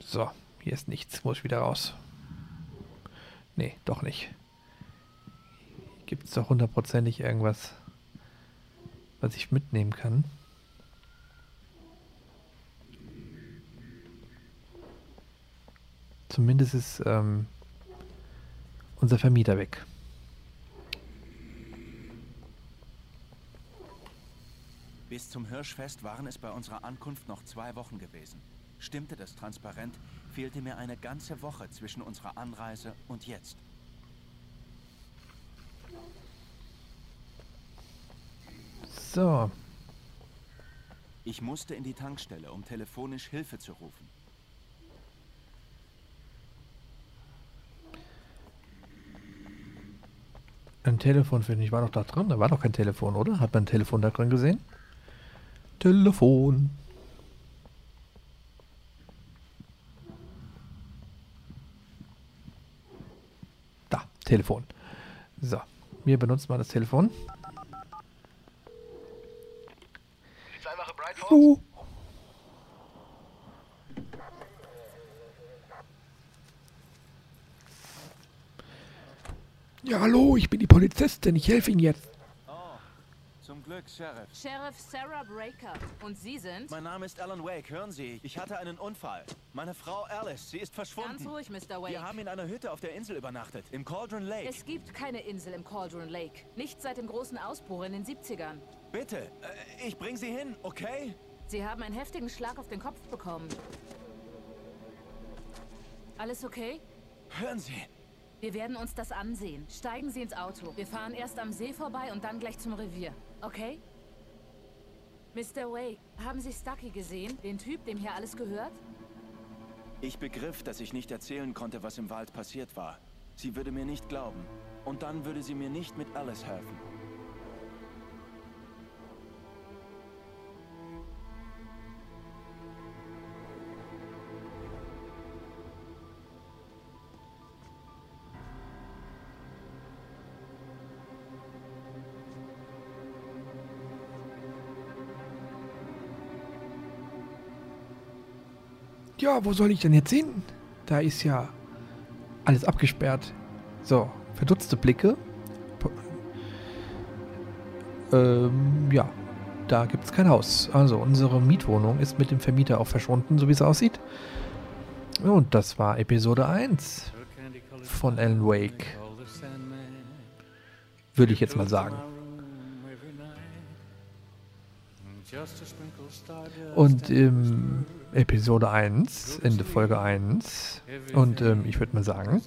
So, hier ist nichts. Muss ich wieder raus. Nee, doch nicht. Gibt es doch hundertprozentig irgendwas, was ich mitnehmen kann. Zumindest ist ähm, unser Vermieter weg. Bis zum Hirschfest waren es bei unserer Ankunft noch zwei Wochen gewesen. Stimmte das transparent, fehlte mir eine ganze Woche zwischen unserer Anreise und jetzt. So, Ich musste in die Tankstelle, um telefonisch Hilfe zu rufen. Ein Telefon finde ich. War doch da drin? Da war doch kein Telefon, oder? Hat man ein Telefon da drin gesehen? Telefon. Da, Telefon. So, wir benutzen mal das Telefon. Hallo. Ja, hallo, ich bin die Polizistin. Ich helfe Ihnen jetzt. Zum Glück, Sheriff. Sheriff Sarah Breaker. Und Sie sind? Mein Name ist Alan Wake. Hören Sie, ich hatte einen Unfall. Meine Frau Alice, sie ist verschwunden. Ganz ruhig, Mr. Wake. Wir haben in einer Hütte auf der Insel übernachtet, im Cauldron Lake. Es gibt keine Insel im Cauldron Lake. Nicht seit dem großen Ausbruch in den 70ern. Bitte, äh, ich bring Sie hin, okay? Sie haben einen heftigen Schlag auf den Kopf bekommen. Alles okay? Hören Sie, Wir werden uns das ansehen. Steigen Sie ins Auto. Wir fahren erst am See vorbei und dann gleich zum Revier. Okay? Mr. Wake, haben Sie Stucky gesehen? Den Typ, dem hier alles gehört? Ich begriff, dass ich nicht erzählen konnte, was im Wald passiert war. Sie würde mir nicht glauben. Und dann würde sie mir nicht mit Alice helfen. Ja, wo soll ich denn jetzt hin? Da ist ja alles abgesperrt. So, verdutzte Blicke. Ähm, ja, da gibt es kein Haus. Also, unsere Mietwohnung ist mit dem Vermieter auch verschwunden, so wie es aussieht. Und das war Episode 1 von Alan Wake. Würde ich jetzt mal sagen. Und ähm, Episode 1, Ende Folge 1. Und ähm, ich würde mal sagen,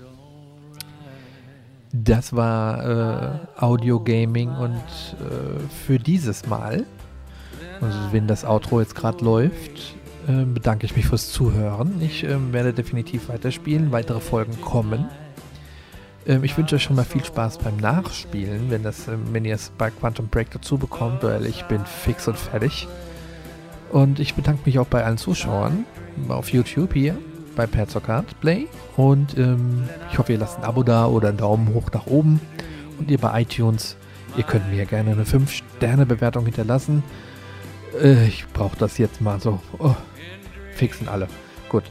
das war äh, Audio Gaming und äh, für dieses Mal, also wenn das Outro jetzt gerade läuft, äh, bedanke ich mich fürs Zuhören. Ich ähm, werde definitiv weiterspielen, weitere Folgen kommen. Ähm, ich wünsche euch schon mal viel Spaß beim Nachspielen, wenn, das, ähm, wenn ihr es bei Quantum Break dazu bekommt, weil ich bin fix und fertig. Und ich bedanke mich auch bei allen Zuschauern auf YouTube hier bei Perzocard Play. Und ähm, ich hoffe, ihr lasst ein Abo da oder einen Daumen hoch nach oben. Und ihr bei iTunes, ihr könnt mir gerne eine 5-Sterne-Bewertung hinterlassen. Äh, ich brauche das jetzt mal so. Oh, fixen alle. Gut.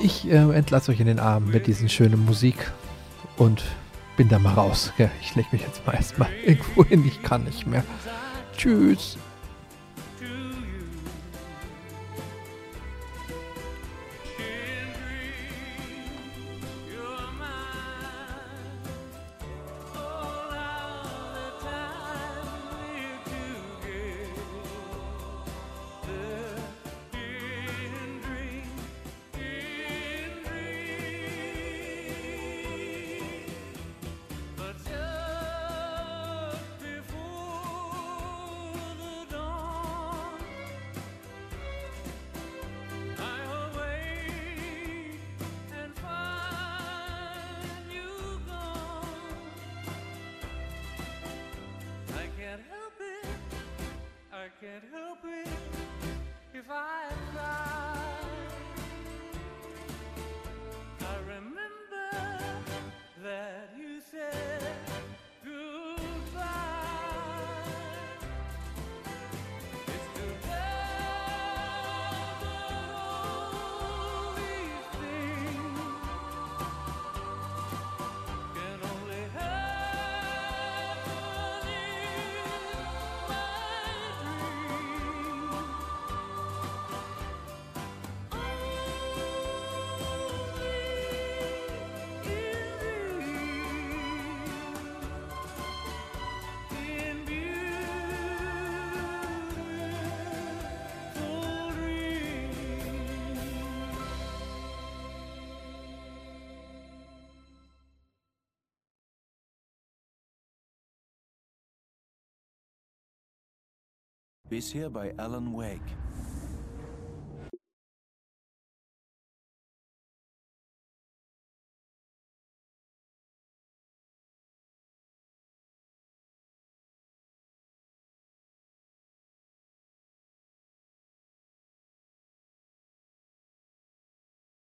Ich äh, entlasse euch in den Arm mit diesen schönen Musik und bin da mal raus. Ich lege mich jetzt mal erstmal (laughs) irgendwo hin. Ich kann nicht mehr. Tschüss. Bisher bei Alan Wake.